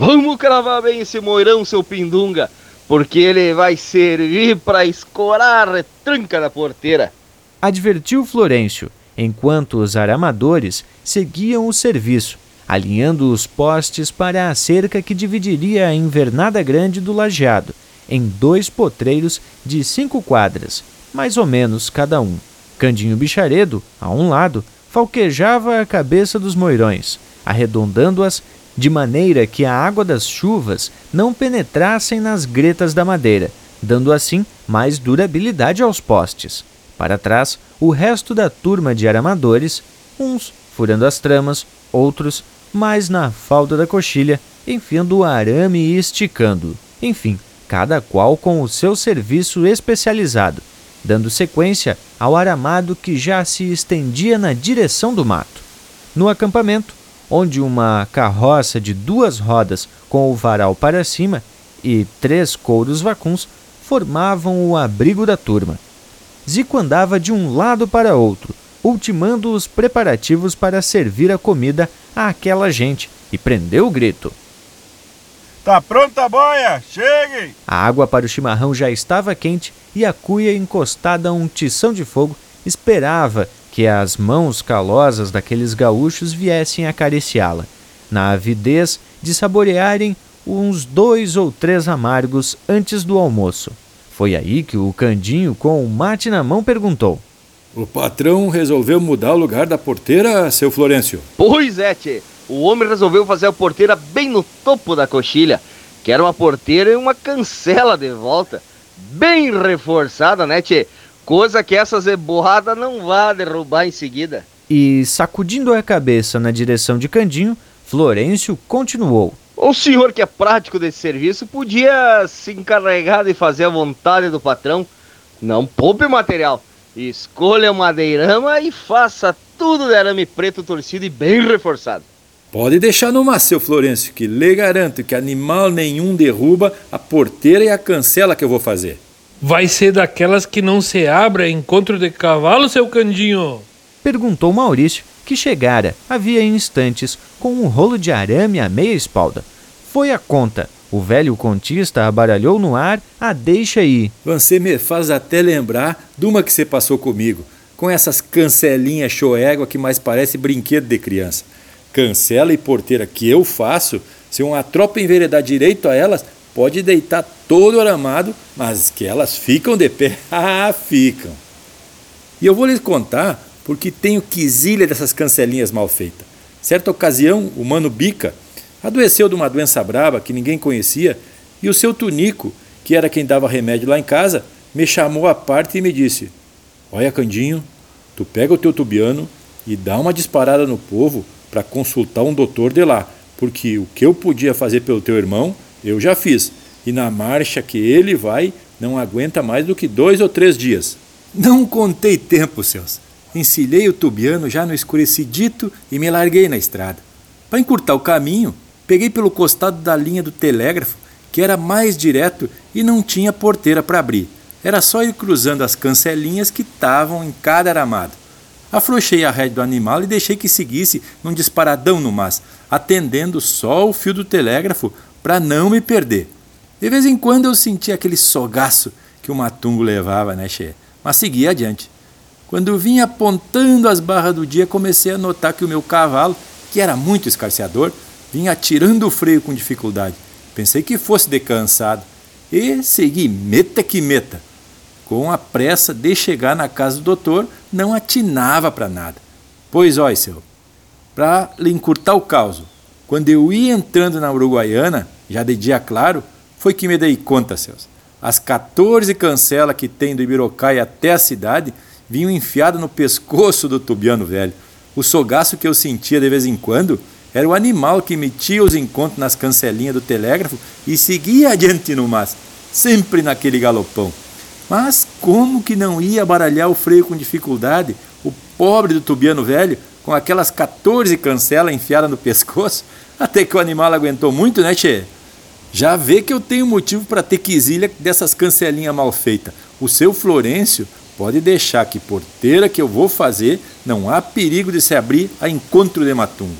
Vamos cravar bem esse moirão, seu pindunga, porque ele vai servir para escorar a retranca da porteira. Advertiu Florencio, enquanto os aramadores seguiam o serviço, alinhando os postes para a cerca que dividiria a invernada grande do lajeado, em dois potreiros de cinco quadras, mais ou menos cada um. Candinho Bicharedo, a um lado, falquejava a cabeça dos moirões, arredondando-as de maneira que a água das chuvas não penetrassem nas gretas da madeira, dando assim mais durabilidade aos postes. Para trás, o resto da turma de aramadores, uns furando as tramas, outros mais na falda da coxilha, enfiando o arame e esticando. Enfim, cada qual com o seu serviço especializado, dando sequência ao aramado que já se estendia na direção do mato. No acampamento, onde uma carroça de duas rodas com o varal para cima e três couros vacuns formavam o abrigo da turma. Zico andava de um lado para outro, ultimando os preparativos para servir a comida àquela gente, e prendeu o grito. Tá pronta a boia? Cheguem! A água para o chimarrão já estava quente e a cuia encostada a um tição de fogo esperava que as mãos calosas daqueles gaúchos viessem acariciá-la, na avidez de saborearem uns dois ou três amargos antes do almoço. Foi aí que o Candinho, com o mate na mão, perguntou: O patrão resolveu mudar o lugar da porteira, seu Florencio? Pois é, tchê o homem resolveu fazer a porteira bem no topo da coxilha, que era uma porteira e uma cancela de volta, bem reforçada, né, tchê? Coisa que essa zeborrada não vá derrubar em seguida. E sacudindo a cabeça na direção de Candinho, Florencio continuou. O senhor que é prático desse serviço podia se encarregar de fazer a vontade do patrão. Não poupe material. Escolha o madeirama e faça tudo de arame preto torcido e bem reforçado. Pode deixar no mar, seu Florencio, que lhe garanto que animal nenhum derruba a porteira e a cancela que eu vou fazer. Vai ser daquelas que não se abre a encontro de cavalo, seu Candinho? Perguntou Maurício, que chegara, havia instantes, com um rolo de arame à meia espalda. Foi a conta. O velho contista abaralhou no ar a deixa aí. Você me faz até lembrar de uma que você passou comigo, com essas cancelinhas choégua que mais parece brinquedo de criança cancela e porteira que eu faço, se uma tropa enveredar direito a elas, pode deitar todo aramado, mas que elas ficam de pé, ah, ficam. E eu vou lhes contar porque tenho quisilha dessas cancelinhas mal feitas. Certa ocasião, o mano Bica adoeceu de uma doença braba que ninguém conhecia e o seu Tunico, que era quem dava remédio lá em casa, me chamou à parte e me disse: Olha, Candinho, tu pega o teu tubiano e dá uma disparada no povo para consultar um doutor de lá, porque o que eu podia fazer pelo teu irmão, eu já fiz, e na marcha que ele vai, não aguenta mais do que dois ou três dias. Não contei tempo, seus. Encilhei o tubiano já no escurecidito e me larguei na estrada. Para encurtar o caminho, peguei pelo costado da linha do telégrafo, que era mais direto e não tinha porteira para abrir. Era só ir cruzando as cancelinhas que estavam em cada aramado. Afrouxei a rédea do animal e deixei que seguisse num disparadão no mas, atendendo só o fio do telégrafo para não me perder. De vez em quando eu sentia aquele sogaço que o matungo levava, né, Che? Mas seguia adiante. Quando vinha apontando as barras do dia, comecei a notar que o meu cavalo, que era muito escarceador, vinha tirando o freio com dificuldade. Pensei que fosse decansado e segui meta que meta com a pressa de chegar na casa do doutor, não atinava para nada. Pois, ó, seu, para lhe encurtar o caos, quando eu ia entrando na Uruguaiana, já de dia claro, foi que me dei conta, seus. As 14 cancelas que tem do Ibirocai até a cidade vinham enfiadas no pescoço do tubiano velho. O sogaço que eu sentia de vez em quando era o animal que metia os encontros nas cancelinhas do telégrafo e seguia adiante no mas, sempre naquele galopão. Mas como que não ia baralhar o freio com dificuldade? O pobre do tubiano velho, com aquelas 14 cancelas enfiadas no pescoço, até que o animal aguentou muito, né, Tchê? Já vê que eu tenho motivo para ter quisilha dessas cancelinhas mal feitas. O seu Florencio pode deixar que porteira que eu vou fazer não há perigo de se abrir a encontro de matungo.